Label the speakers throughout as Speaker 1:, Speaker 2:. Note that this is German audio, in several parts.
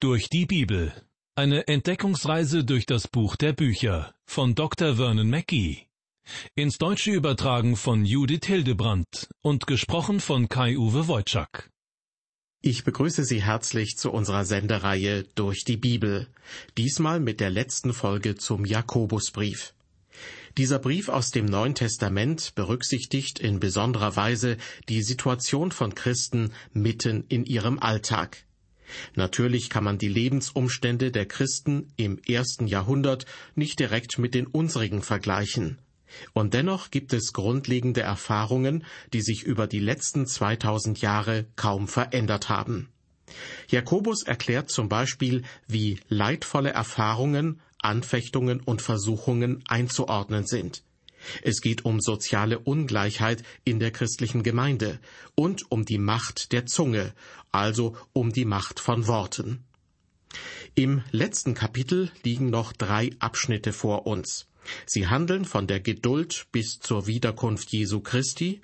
Speaker 1: Durch die Bibel. Eine Entdeckungsreise durch das Buch der Bücher von Dr. Vernon Mackey. Ins Deutsche übertragen von Judith Hildebrandt und gesprochen von Kai-Uwe Wojczak.
Speaker 2: Ich begrüße Sie herzlich zu unserer Sendereihe Durch die Bibel. Diesmal mit der letzten Folge zum Jakobusbrief. Dieser Brief aus dem Neuen Testament berücksichtigt in besonderer Weise die Situation von Christen mitten in ihrem Alltag. Natürlich kann man die Lebensumstände der Christen im ersten Jahrhundert nicht direkt mit den unsrigen vergleichen. Und dennoch gibt es grundlegende Erfahrungen, die sich über die letzten 2000 Jahre kaum verändert haben. Jakobus erklärt zum Beispiel, wie leidvolle Erfahrungen, Anfechtungen und Versuchungen einzuordnen sind. Es geht um soziale Ungleichheit in der christlichen Gemeinde und um die Macht der Zunge, also um die Macht von Worten. Im letzten Kapitel liegen noch drei Abschnitte vor uns. Sie handeln von der Geduld bis zur Wiederkunft Jesu Christi,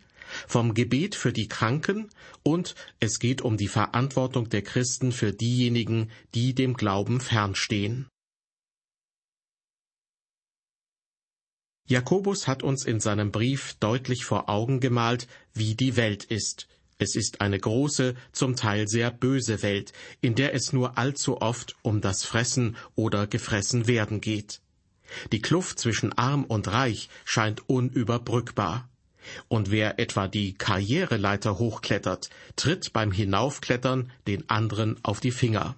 Speaker 2: vom Gebet für die Kranken und es geht um die Verantwortung der Christen für diejenigen, die dem Glauben fernstehen. Jakobus hat uns in seinem Brief deutlich vor Augen gemalt, wie die Welt ist. Es ist eine große, zum Teil sehr böse Welt, in der es nur allzu oft um das Fressen oder gefressen werden geht. Die Kluft zwischen arm und reich scheint unüberbrückbar. Und wer etwa die Karriereleiter hochklettert, tritt beim Hinaufklettern den anderen auf die Finger.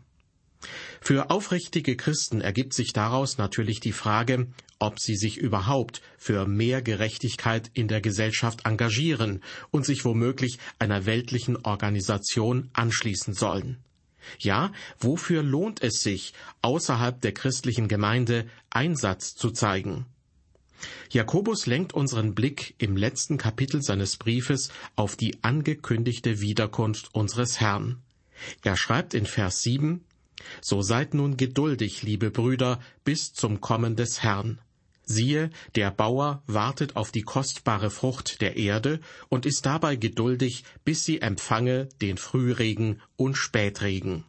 Speaker 2: Für aufrichtige Christen ergibt sich daraus natürlich die Frage, ob sie sich überhaupt für mehr Gerechtigkeit in der Gesellschaft engagieren und sich womöglich einer weltlichen Organisation anschließen sollen. Ja, wofür lohnt es sich, außerhalb der christlichen Gemeinde Einsatz zu zeigen? Jakobus lenkt unseren Blick im letzten Kapitel seines Briefes auf die angekündigte Wiederkunft unseres Herrn. Er schreibt in Vers 7, so seid nun geduldig, liebe Brüder, bis zum Kommen des Herrn. Siehe, der Bauer wartet auf die kostbare Frucht der Erde und ist dabei geduldig, bis sie empfange den Frühregen und Spätregen.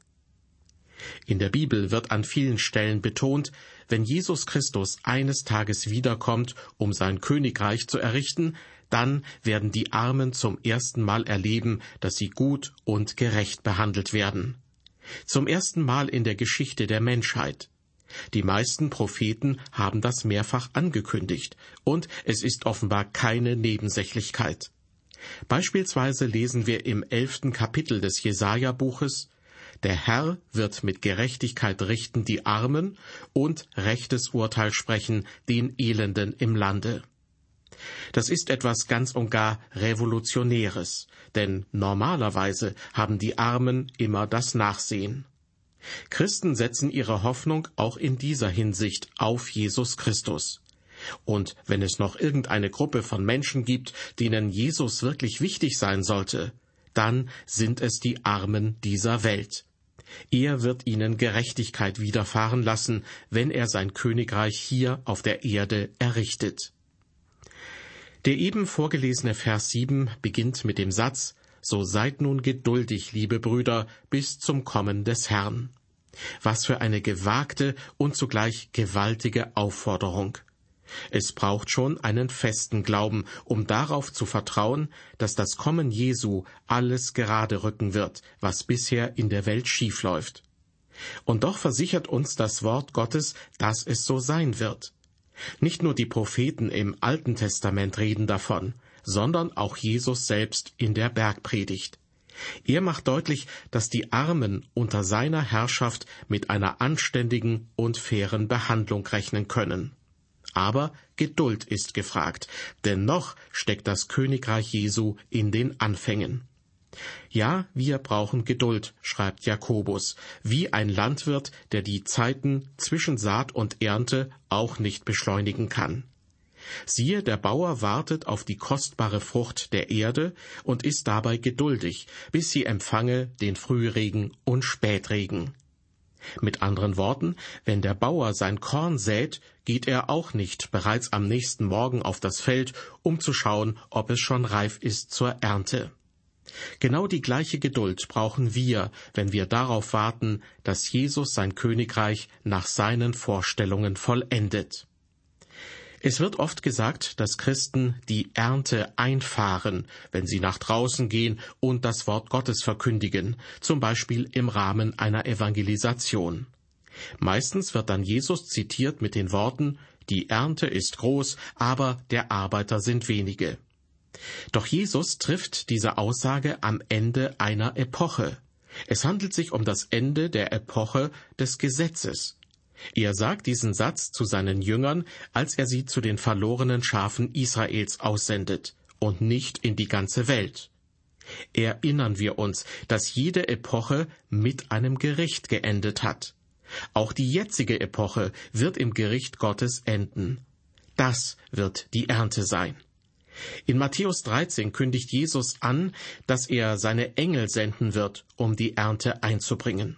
Speaker 2: In der Bibel wird an vielen Stellen betont, wenn Jesus Christus eines Tages wiederkommt, um sein Königreich zu errichten, dann werden die Armen zum ersten Mal erleben, dass sie gut und gerecht behandelt werden. Zum ersten Mal in der Geschichte der Menschheit. Die meisten Propheten haben das mehrfach angekündigt, und es ist offenbar keine Nebensächlichkeit. Beispielsweise lesen wir im elften Kapitel des Jesaja-Buches, der Herr wird mit Gerechtigkeit richten die Armen und rechtes Urteil sprechen den Elenden im Lande. Das ist etwas ganz und gar Revolutionäres, denn normalerweise haben die Armen immer das Nachsehen. Christen setzen ihre Hoffnung auch in dieser Hinsicht auf Jesus Christus. Und wenn es noch irgendeine Gruppe von Menschen gibt, denen Jesus wirklich wichtig sein sollte, dann sind es die Armen dieser Welt. Er wird ihnen Gerechtigkeit widerfahren lassen, wenn er sein Königreich hier auf der Erde errichtet. Der eben vorgelesene Vers 7 beginnt mit dem Satz, So seid nun geduldig, liebe Brüder, bis zum Kommen des Herrn. Was für eine gewagte und zugleich gewaltige Aufforderung. Es braucht schon einen festen Glauben, um darauf zu vertrauen, dass das Kommen Jesu alles gerade rücken wird, was bisher in der Welt schiefläuft. Und doch versichert uns das Wort Gottes, dass es so sein wird. Nicht nur die Propheten im Alten Testament reden davon, sondern auch Jesus selbst in der Bergpredigt. Er macht deutlich, dass die Armen unter seiner Herrschaft mit einer anständigen und fairen Behandlung rechnen können. Aber Geduld ist gefragt, denn noch steckt das Königreich Jesu in den Anfängen. Ja, wir brauchen Geduld, schreibt Jakobus, wie ein Landwirt, der die Zeiten zwischen Saat und Ernte auch nicht beschleunigen kann. Siehe, der Bauer wartet auf die kostbare Frucht der Erde und ist dabei geduldig, bis sie empfange den Frühregen und Spätregen. Mit anderen Worten, wenn der Bauer sein Korn sät, geht er auch nicht bereits am nächsten Morgen auf das Feld, um zu schauen, ob es schon reif ist zur Ernte. Genau die gleiche Geduld brauchen wir, wenn wir darauf warten, dass Jesus sein Königreich nach seinen Vorstellungen vollendet. Es wird oft gesagt, dass Christen die Ernte einfahren, wenn sie nach draußen gehen und das Wort Gottes verkündigen, zum Beispiel im Rahmen einer Evangelisation. Meistens wird dann Jesus zitiert mit den Worten Die Ernte ist groß, aber der Arbeiter sind wenige. Doch Jesus trifft diese Aussage am Ende einer Epoche. Es handelt sich um das Ende der Epoche des Gesetzes. Er sagt diesen Satz zu seinen Jüngern, als er sie zu den verlorenen Schafen Israels aussendet und nicht in die ganze Welt. Erinnern wir uns, dass jede Epoche mit einem Gericht geendet hat. Auch die jetzige Epoche wird im Gericht Gottes enden. Das wird die Ernte sein. In Matthäus 13 kündigt Jesus an, dass er seine Engel senden wird, um die Ernte einzubringen.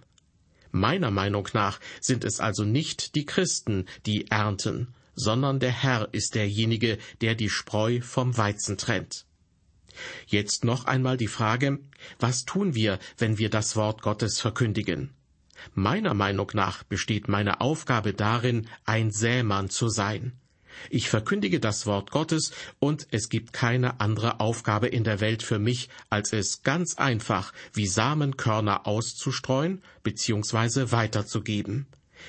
Speaker 2: Meiner Meinung nach sind es also nicht die Christen, die ernten, sondern der Herr ist derjenige, der die Spreu vom Weizen trennt. Jetzt noch einmal die Frage, was tun wir, wenn wir das Wort Gottes verkündigen? Meiner Meinung nach besteht meine Aufgabe darin, ein Sämann zu sein. Ich verkündige das Wort Gottes und es gibt keine andere Aufgabe in der Welt für mich, als es ganz einfach wie Samenkörner auszustreuen bzw. weiterzugeben.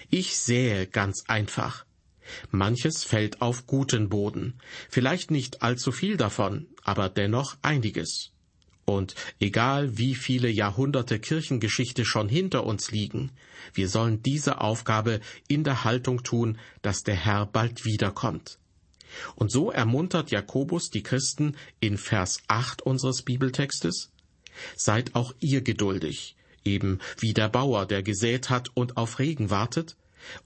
Speaker 2: Ich sähe ganz einfach. Manches fällt auf guten Boden, vielleicht nicht allzu viel davon, aber dennoch einiges. Und egal wie viele Jahrhunderte Kirchengeschichte schon hinter uns liegen, wir sollen diese Aufgabe in der Haltung tun, dass der Herr bald wiederkommt. Und so ermuntert Jakobus die Christen in Vers 8 unseres Bibeltextes, Seid auch ihr geduldig, eben wie der Bauer, der gesät hat und auf Regen wartet,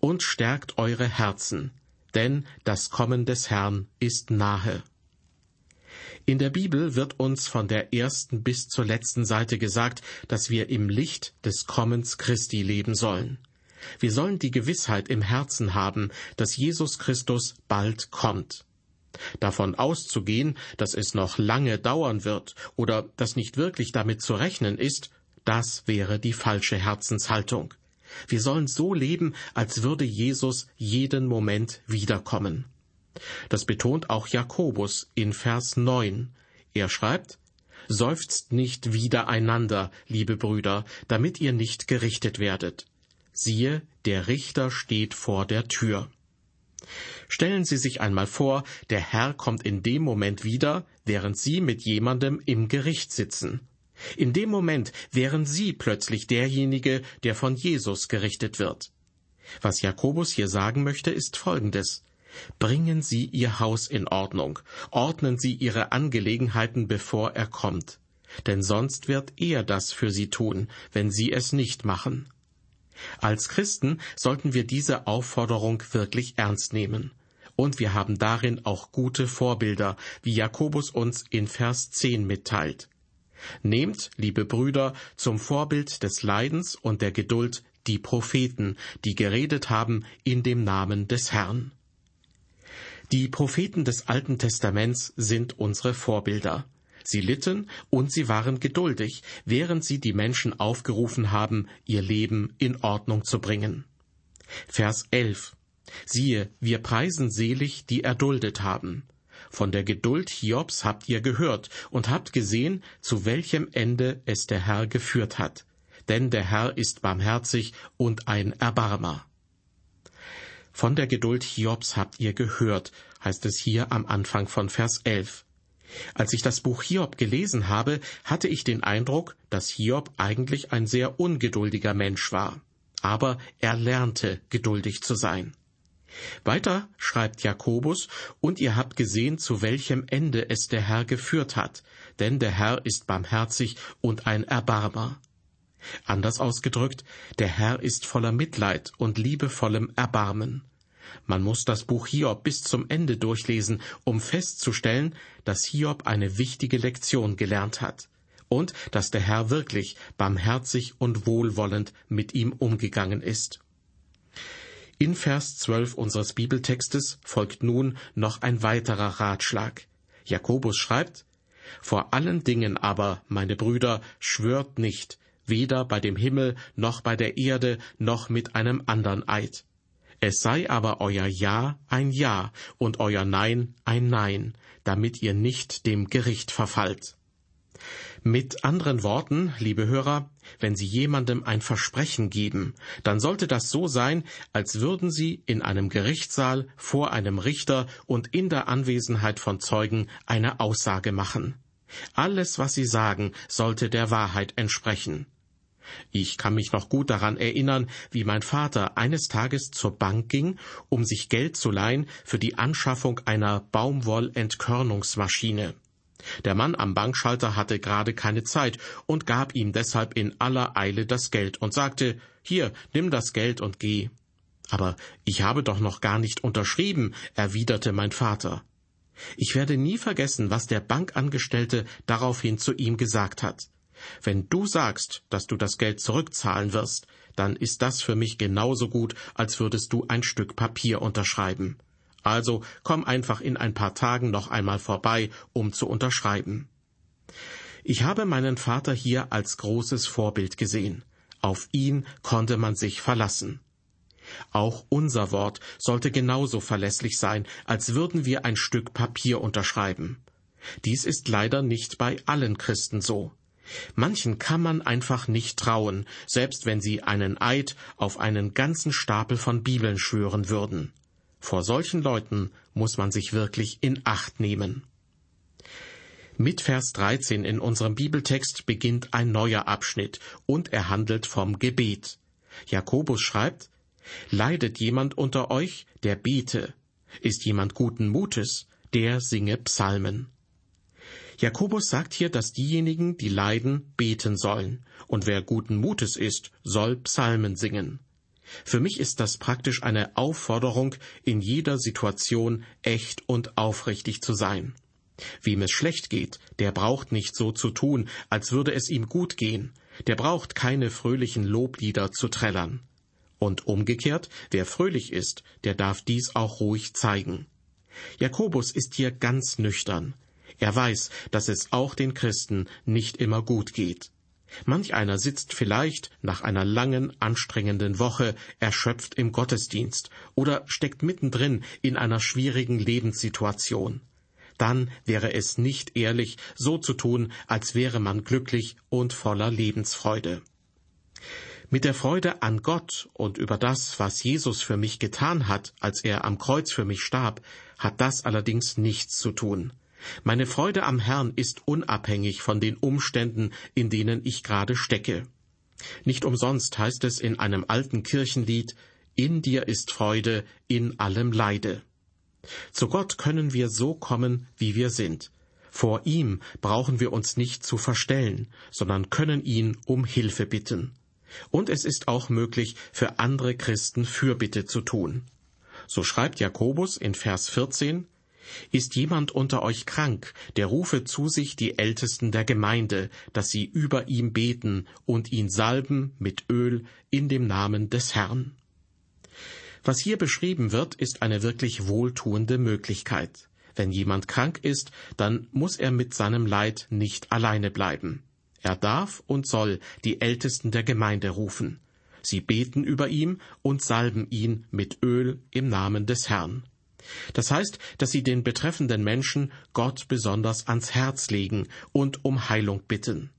Speaker 2: und stärkt eure Herzen, denn das Kommen des Herrn ist nahe. In der Bibel wird uns von der ersten bis zur letzten Seite gesagt, dass wir im Licht des Kommens Christi leben sollen. Wir sollen die Gewissheit im Herzen haben, dass Jesus Christus bald kommt. Davon auszugehen, dass es noch lange dauern wird oder dass nicht wirklich damit zu rechnen ist, das wäre die falsche Herzenshaltung. Wir sollen so leben, als würde Jesus jeden Moment wiederkommen. Das betont auch Jakobus in Vers 9. Er schreibt, Seufzt nicht wieder einander, liebe Brüder, damit ihr nicht gerichtet werdet. Siehe, der Richter steht vor der Tür. Stellen Sie sich einmal vor, der Herr kommt in dem Moment wieder, während Sie mit jemandem im Gericht sitzen. In dem Moment wären Sie plötzlich derjenige, der von Jesus gerichtet wird. Was Jakobus hier sagen möchte, ist Folgendes. Bringen Sie Ihr Haus in Ordnung, ordnen Sie Ihre Angelegenheiten, bevor er kommt, denn sonst wird er das für Sie tun, wenn Sie es nicht machen. Als Christen sollten wir diese Aufforderung wirklich ernst nehmen. Und wir haben darin auch gute Vorbilder, wie Jakobus uns in Vers 10 mitteilt. Nehmt, liebe Brüder, zum Vorbild des Leidens und der Geduld die Propheten, die geredet haben in dem Namen des Herrn. Die Propheten des Alten Testaments sind unsere Vorbilder. Sie litten und sie waren geduldig, während sie die Menschen aufgerufen haben, ihr Leben in Ordnung zu bringen. Vers 11. Siehe, wir preisen selig, die erduldet haben. Von der Geduld Hiobs habt ihr gehört und habt gesehen, zu welchem Ende es der Herr geführt hat. Denn der Herr ist barmherzig und ein Erbarmer. Von der Geduld Hiobs habt ihr gehört, heißt es hier am Anfang von Vers 11. Als ich das Buch Hiob gelesen habe, hatte ich den Eindruck, dass Hiob eigentlich ein sehr ungeduldiger Mensch war. Aber er lernte geduldig zu sein. Weiter schreibt Jakobus, und ihr habt gesehen, zu welchem Ende es der Herr geführt hat, denn der Herr ist barmherzig und ein Erbarmer. Anders ausgedrückt, der Herr ist voller Mitleid und liebevollem Erbarmen. Man muss das Buch Hiob bis zum Ende durchlesen, um festzustellen, dass Hiob eine wichtige Lektion gelernt hat und dass der Herr wirklich barmherzig und wohlwollend mit ihm umgegangen ist. In Vers 12 unseres Bibeltextes folgt nun noch ein weiterer Ratschlag. Jakobus schreibt, Vor allen Dingen aber, meine Brüder, schwört nicht, weder bei dem Himmel noch bei der Erde noch mit einem andern Eid. Es sei aber euer Ja ein Ja und euer Nein ein Nein, damit ihr nicht dem Gericht verfallt. Mit anderen Worten, liebe Hörer, wenn Sie jemandem ein Versprechen geben, dann sollte das so sein, als würden Sie in einem Gerichtssaal vor einem Richter und in der Anwesenheit von Zeugen eine Aussage machen. Alles, was Sie sagen, sollte der Wahrheit entsprechen. Ich kann mich noch gut daran erinnern, wie mein Vater eines Tages zur Bank ging, um sich Geld zu leihen für die Anschaffung einer Baumwollentkörnungsmaschine. Der Mann am Bankschalter hatte gerade keine Zeit und gab ihm deshalb in aller Eile das Geld und sagte Hier, nimm das Geld und geh. Aber ich habe doch noch gar nicht unterschrieben, erwiderte mein Vater. Ich werde nie vergessen, was der Bankangestellte daraufhin zu ihm gesagt hat. Wenn du sagst, dass du das Geld zurückzahlen wirst, dann ist das für mich genauso gut, als würdest du ein Stück Papier unterschreiben. Also komm einfach in ein paar Tagen noch einmal vorbei, um zu unterschreiben. Ich habe meinen Vater hier als großes Vorbild gesehen. Auf ihn konnte man sich verlassen. Auch unser Wort sollte genauso verlässlich sein, als würden wir ein Stück Papier unterschreiben. Dies ist leider nicht bei allen Christen so. Manchen kann man einfach nicht trauen, selbst wenn sie einen Eid auf einen ganzen Stapel von Bibeln schwören würden. Vor solchen Leuten muss man sich wirklich in Acht nehmen. Mit Vers 13 in unserem Bibeltext beginnt ein neuer Abschnitt und er handelt vom Gebet. Jakobus schreibt, Leidet jemand unter euch, der bete? Ist jemand guten Mutes, der singe Psalmen? Jakobus sagt hier, dass diejenigen, die leiden, beten sollen, und wer guten Mutes ist, soll Psalmen singen. Für mich ist das praktisch eine Aufforderung, in jeder Situation echt und aufrichtig zu sein. Wem es schlecht geht, der braucht nicht so zu tun, als würde es ihm gut gehen, der braucht keine fröhlichen Loblieder zu trällern. Und umgekehrt, wer fröhlich ist, der darf dies auch ruhig zeigen. Jakobus ist hier ganz nüchtern. Er weiß, dass es auch den Christen nicht immer gut geht. Manch einer sitzt vielleicht nach einer langen, anstrengenden Woche erschöpft im Gottesdienst oder steckt mittendrin in einer schwierigen Lebenssituation. Dann wäre es nicht ehrlich, so zu tun, als wäre man glücklich und voller Lebensfreude. Mit der Freude an Gott und über das, was Jesus für mich getan hat, als er am Kreuz für mich starb, hat das allerdings nichts zu tun. Meine Freude am Herrn ist unabhängig von den Umständen, in denen ich gerade stecke. Nicht umsonst heißt es in einem alten Kirchenlied In dir ist Freude in allem Leide. Zu Gott können wir so kommen, wie wir sind. Vor ihm brauchen wir uns nicht zu verstellen, sondern können ihn um Hilfe bitten. Und es ist auch möglich, für andere Christen Fürbitte zu tun. So schreibt Jakobus in Vers 14, ist jemand unter euch krank, der rufe zu sich die Ältesten der Gemeinde, dass sie über ihm beten und ihn salben mit Öl in dem Namen des Herrn. Was hier beschrieben wird, ist eine wirklich wohltuende Möglichkeit. Wenn jemand krank ist, dann muss er mit seinem Leid nicht alleine bleiben. Er darf und soll die Ältesten der Gemeinde rufen. Sie beten über ihm und salben ihn mit Öl im Namen des Herrn. Das heißt, dass sie den betreffenden Menschen Gott besonders ans Herz legen und um Heilung bitten.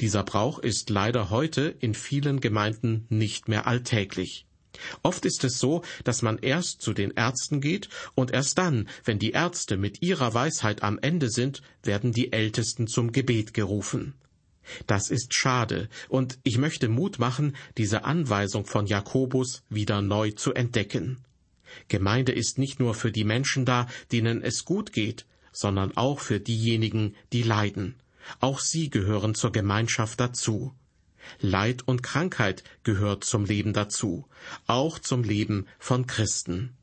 Speaker 2: Dieser Brauch ist leider heute in vielen Gemeinden nicht mehr alltäglich. Oft ist es so, dass man erst zu den Ärzten geht und erst dann, wenn die Ärzte mit ihrer Weisheit am Ende sind, werden die Ältesten zum Gebet gerufen. Das ist schade, und ich möchte Mut machen, diese Anweisung von Jakobus wieder neu zu entdecken. Gemeinde ist nicht nur für die Menschen da, denen es gut geht, sondern auch für diejenigen, die leiden. Auch sie gehören zur Gemeinschaft dazu. Leid und Krankheit gehört zum Leben dazu, auch zum Leben von Christen.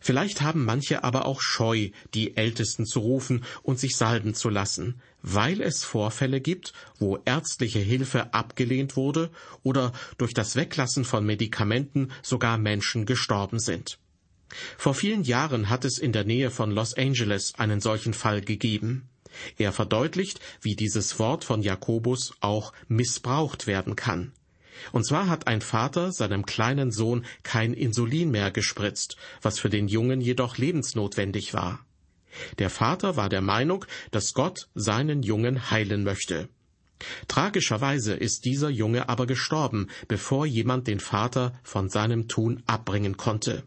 Speaker 2: Vielleicht haben manche aber auch Scheu, die Ältesten zu rufen und sich salben zu lassen, weil es Vorfälle gibt, wo ärztliche Hilfe abgelehnt wurde oder durch das Weglassen von Medikamenten sogar Menschen gestorben sind. Vor vielen Jahren hat es in der Nähe von Los Angeles einen solchen Fall gegeben. Er verdeutlicht, wie dieses Wort von Jakobus auch missbraucht werden kann. Und zwar hat ein Vater seinem kleinen Sohn kein Insulin mehr gespritzt, was für den Jungen jedoch lebensnotwendig war. Der Vater war der Meinung, dass Gott seinen Jungen heilen möchte. Tragischerweise ist dieser Junge aber gestorben, bevor jemand den Vater von seinem Tun abbringen konnte.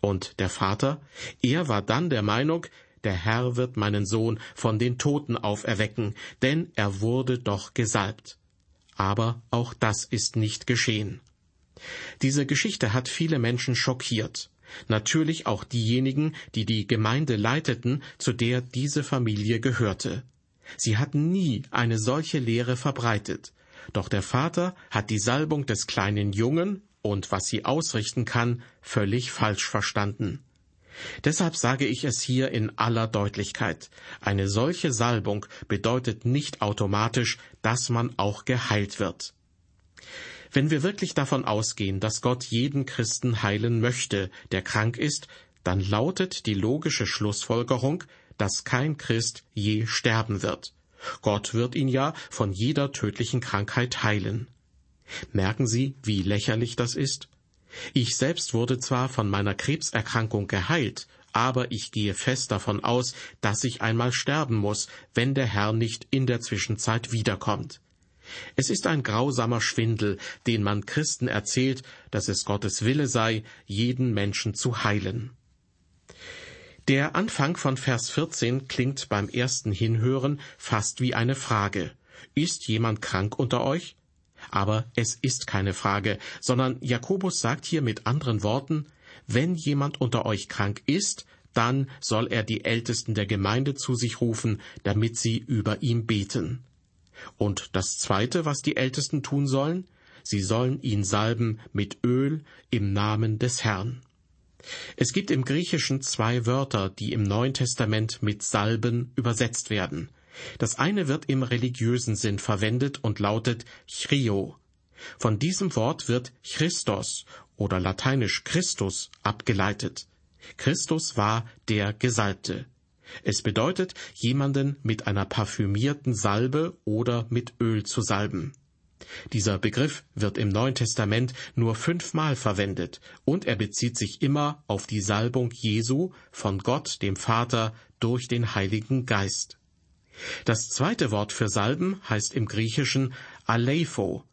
Speaker 2: Und der Vater, er war dann der Meinung, der Herr wird meinen Sohn von den Toten auferwecken, denn er wurde doch gesalbt. Aber auch das ist nicht geschehen. Diese Geschichte hat viele Menschen schockiert. Natürlich auch diejenigen, die die Gemeinde leiteten, zu der diese Familie gehörte. Sie hatten nie eine solche Lehre verbreitet. Doch der Vater hat die Salbung des kleinen Jungen und was sie ausrichten kann, völlig falsch verstanden. Deshalb sage ich es hier in aller Deutlichkeit. Eine solche Salbung bedeutet nicht automatisch, dass man auch geheilt wird. Wenn wir wirklich davon ausgehen, dass Gott jeden Christen heilen möchte, der krank ist, dann lautet die logische Schlussfolgerung, dass kein Christ je sterben wird. Gott wird ihn ja von jeder tödlichen Krankheit heilen. Merken Sie, wie lächerlich das ist? Ich selbst wurde zwar von meiner Krebserkrankung geheilt, aber ich gehe fest davon aus, dass ich einmal sterben muss, wenn der Herr nicht in der Zwischenzeit wiederkommt. Es ist ein grausamer Schwindel, den man Christen erzählt, dass es Gottes Wille sei, jeden Menschen zu heilen. Der Anfang von Vers 14 klingt beim ersten Hinhören fast wie eine Frage. Ist jemand krank unter euch? Aber es ist keine Frage, sondern Jakobus sagt hier mit anderen Worten, wenn jemand unter euch krank ist, dann soll er die Ältesten der Gemeinde zu sich rufen, damit sie über ihm beten. Und das Zweite, was die Ältesten tun sollen, sie sollen ihn salben mit Öl im Namen des Herrn. Es gibt im Griechischen zwei Wörter, die im Neuen Testament mit Salben übersetzt werden. Das eine wird im religiösen Sinn verwendet und lautet Chrio. Von diesem Wort wird Christos oder lateinisch Christus abgeleitet. Christus war der Gesalbte. Es bedeutet, jemanden mit einer parfümierten Salbe oder mit Öl zu salben. Dieser Begriff wird im Neuen Testament nur fünfmal verwendet und er bezieht sich immer auf die Salbung Jesu von Gott, dem Vater, durch den Heiligen Geist. Das zweite Wort für Salben heißt im Griechischen Aleipho.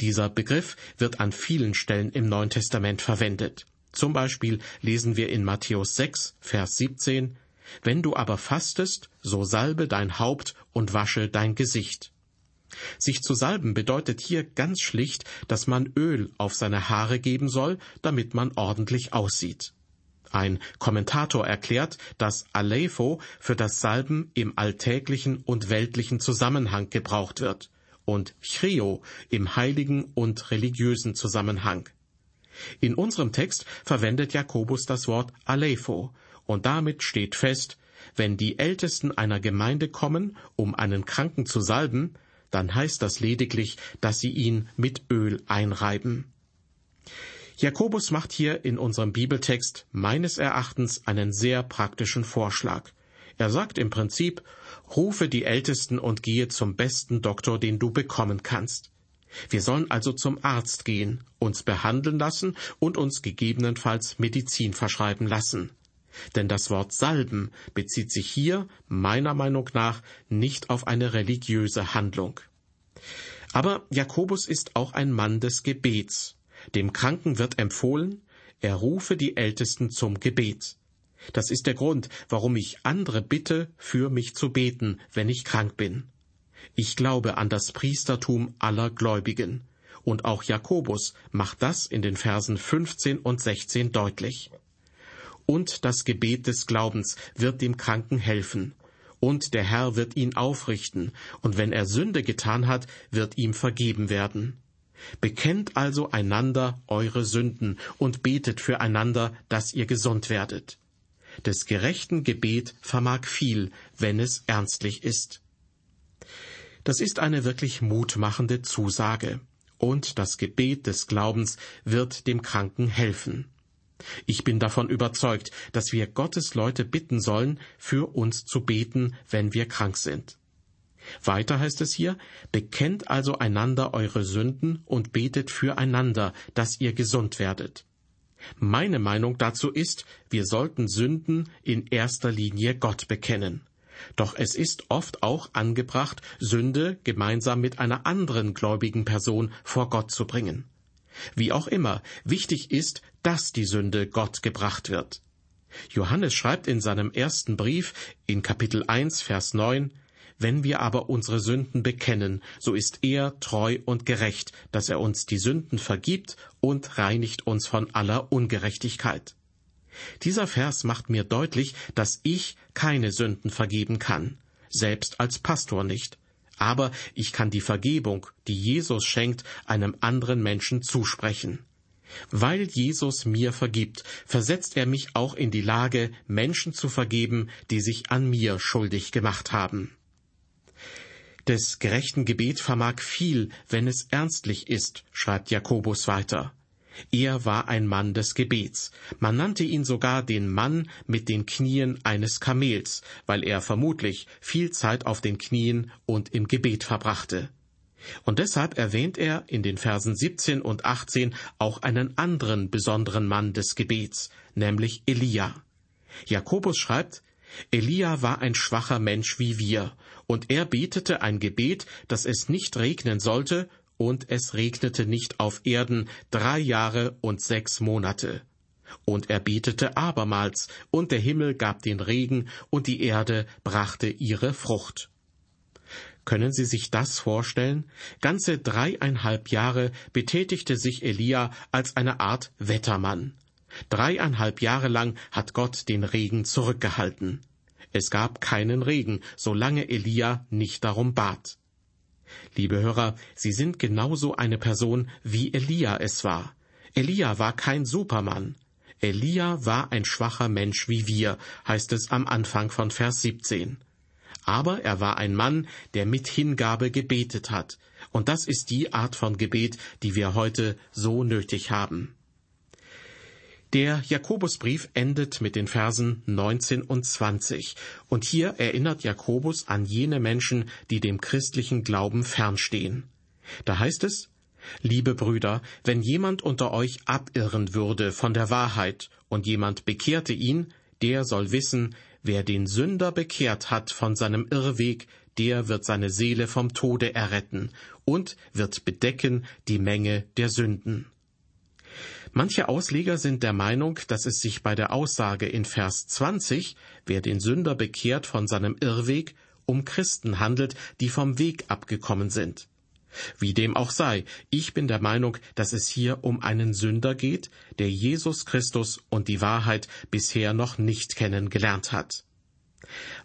Speaker 2: Dieser Begriff wird an vielen Stellen im Neuen Testament verwendet. Zum Beispiel lesen wir in Matthäus 6, Vers 17, Wenn du aber fastest, so salbe dein Haupt und wasche dein Gesicht. Sich zu salben bedeutet hier ganz schlicht, dass man Öl auf seine Haare geben soll, damit man ordentlich aussieht. Ein Kommentator erklärt, dass Aleipho für das Salben im alltäglichen und weltlichen Zusammenhang gebraucht wird und Chrio im heiligen und religiösen Zusammenhang. In unserem Text verwendet Jakobus das Wort Aleipho und damit steht fest, wenn die Ältesten einer Gemeinde kommen, um einen Kranken zu salben, dann heißt das lediglich, dass sie ihn mit Öl einreiben. Jakobus macht hier in unserem Bibeltext meines Erachtens einen sehr praktischen Vorschlag. Er sagt im Prinzip, rufe die Ältesten und gehe zum besten Doktor, den du bekommen kannst. Wir sollen also zum Arzt gehen, uns behandeln lassen und uns gegebenenfalls Medizin verschreiben lassen. Denn das Wort Salben bezieht sich hier, meiner Meinung nach, nicht auf eine religiöse Handlung. Aber Jakobus ist auch ein Mann des Gebets. Dem Kranken wird empfohlen, er rufe die Ältesten zum Gebet. Das ist der Grund, warum ich andere bitte, für mich zu beten, wenn ich krank bin. Ich glaube an das Priestertum aller Gläubigen. Und auch Jakobus macht das in den Versen 15 und 16 deutlich und das Gebet des Glaubens wird dem Kranken helfen. Und der Herr wird ihn aufrichten, und wenn er Sünde getan hat, wird ihm vergeben werden. Bekennt also einander eure Sünden und betet füreinander, dass ihr gesund werdet. Des gerechten Gebet vermag viel, wenn es ernstlich ist. Das ist eine wirklich mutmachende Zusage, und das Gebet des Glaubens wird dem Kranken helfen. Ich bin davon überzeugt, dass wir Gottes Leute bitten sollen, für uns zu beten, wenn wir krank sind. Weiter heißt es hier, bekennt also einander eure Sünden und betet füreinander, dass ihr gesund werdet. Meine Meinung dazu ist, wir sollten Sünden in erster Linie Gott bekennen. Doch es ist oft auch angebracht, Sünde gemeinsam mit einer anderen gläubigen Person vor Gott zu bringen. Wie auch immer, wichtig ist, dass die Sünde Gott gebracht wird. Johannes schreibt in seinem ersten Brief in Kapitel 1, Vers 9, wenn wir aber unsere Sünden bekennen, so ist er treu und gerecht, dass er uns die Sünden vergibt und reinigt uns von aller Ungerechtigkeit. Dieser Vers macht mir deutlich, dass ich keine Sünden vergeben kann, selbst als Pastor nicht. Aber ich kann die Vergebung, die Jesus schenkt, einem anderen Menschen zusprechen. Weil Jesus mir vergibt, versetzt er mich auch in die Lage, Menschen zu vergeben, die sich an mir schuldig gemacht haben. Des gerechten Gebet vermag viel, wenn es ernstlich ist, schreibt Jakobus weiter. Er war ein Mann des Gebets. Man nannte ihn sogar den Mann mit den Knien eines Kamels, weil er vermutlich viel Zeit auf den Knien und im Gebet verbrachte. Und deshalb erwähnt er in den Versen 17 und 18 auch einen anderen besonderen Mann des Gebets, nämlich Elia. Jakobus schreibt, Elia war ein schwacher Mensch wie wir, und er betete ein Gebet, dass es nicht regnen sollte, und es regnete nicht auf Erden drei Jahre und sechs Monate. Und er betete abermals, und der Himmel gab den Regen, und die Erde brachte ihre Frucht. Können Sie sich das vorstellen? Ganze dreieinhalb Jahre betätigte sich Elia als eine Art Wettermann. Dreieinhalb Jahre lang hat Gott den Regen zurückgehalten. Es gab keinen Regen, solange Elia nicht darum bat. Liebe Hörer, Sie sind genauso eine Person, wie Elia es war. Elia war kein Supermann. Elia war ein schwacher Mensch wie wir, heißt es am Anfang von Vers 17. Aber er war ein Mann, der mit Hingabe gebetet hat. Und das ist die Art von Gebet, die wir heute so nötig haben. Der Jakobusbrief endet mit den Versen 19 und 20. Und hier erinnert Jakobus an jene Menschen, die dem christlichen Glauben fernstehen. Da heißt es, Liebe Brüder, wenn jemand unter euch abirren würde von der Wahrheit und jemand bekehrte ihn, der soll wissen, wer den Sünder bekehrt hat von seinem Irrweg, der wird seine Seele vom Tode erretten und wird bedecken die Menge der Sünden. Manche Ausleger sind der Meinung, dass es sich bei der Aussage in Vers 20, wer den Sünder bekehrt von seinem Irrweg, um Christen handelt, die vom Weg abgekommen sind. Wie dem auch sei, ich bin der Meinung, dass es hier um einen Sünder geht, der Jesus Christus und die Wahrheit bisher noch nicht kennengelernt hat.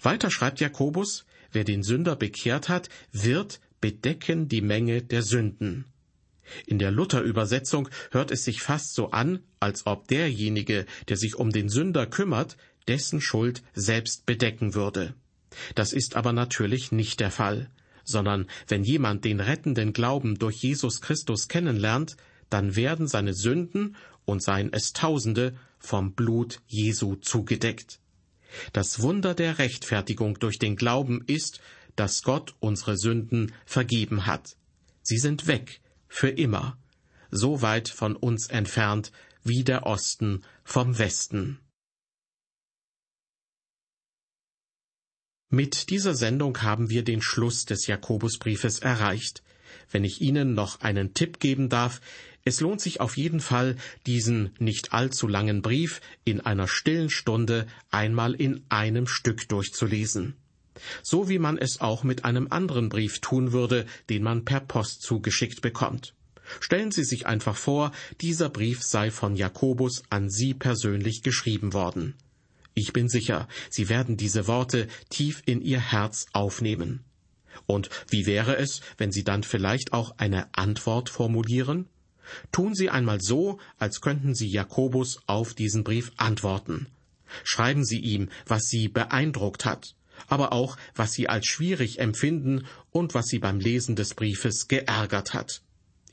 Speaker 2: Weiter schreibt Jakobus, wer den Sünder bekehrt hat, wird bedecken die Menge der Sünden. In der Luther-Übersetzung hört es sich fast so an, als ob derjenige, der sich um den Sünder kümmert, dessen Schuld selbst bedecken würde. Das ist aber natürlich nicht der Fall, sondern wenn jemand den rettenden Glauben durch Jesus Christus kennenlernt, dann werden seine Sünden, und seien es Tausende, vom Blut Jesu zugedeckt. Das Wunder der Rechtfertigung durch den Glauben ist, dass Gott unsere Sünden vergeben hat. Sie sind weg, für immer, so weit von uns entfernt wie der Osten vom Westen. Mit dieser Sendung haben wir den Schluss des Jakobusbriefes erreicht. Wenn ich Ihnen noch einen Tipp geben darf, es lohnt sich auf jeden Fall, diesen nicht allzu langen Brief in einer stillen Stunde einmal in einem Stück durchzulesen so wie man es auch mit einem anderen Brief tun würde, den man per Post zugeschickt bekommt. Stellen Sie sich einfach vor, dieser Brief sei von Jakobus an Sie persönlich geschrieben worden. Ich bin sicher, Sie werden diese Worte tief in Ihr Herz aufnehmen. Und wie wäre es, wenn Sie dann vielleicht auch eine Antwort formulieren? Tun Sie einmal so, als könnten Sie Jakobus auf diesen Brief antworten. Schreiben Sie ihm, was Sie beeindruckt hat, aber auch, was sie als schwierig empfinden und was sie beim Lesen des Briefes geärgert hat.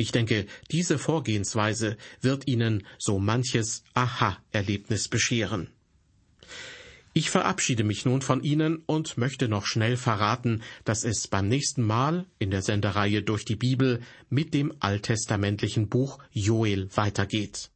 Speaker 2: Ich denke, diese Vorgehensweise wird Ihnen so manches Aha-Erlebnis bescheren. Ich verabschiede mich nun von Ihnen und möchte noch schnell verraten, dass es beim nächsten Mal in der Sendereihe durch die Bibel mit dem alttestamentlichen Buch Joel weitergeht.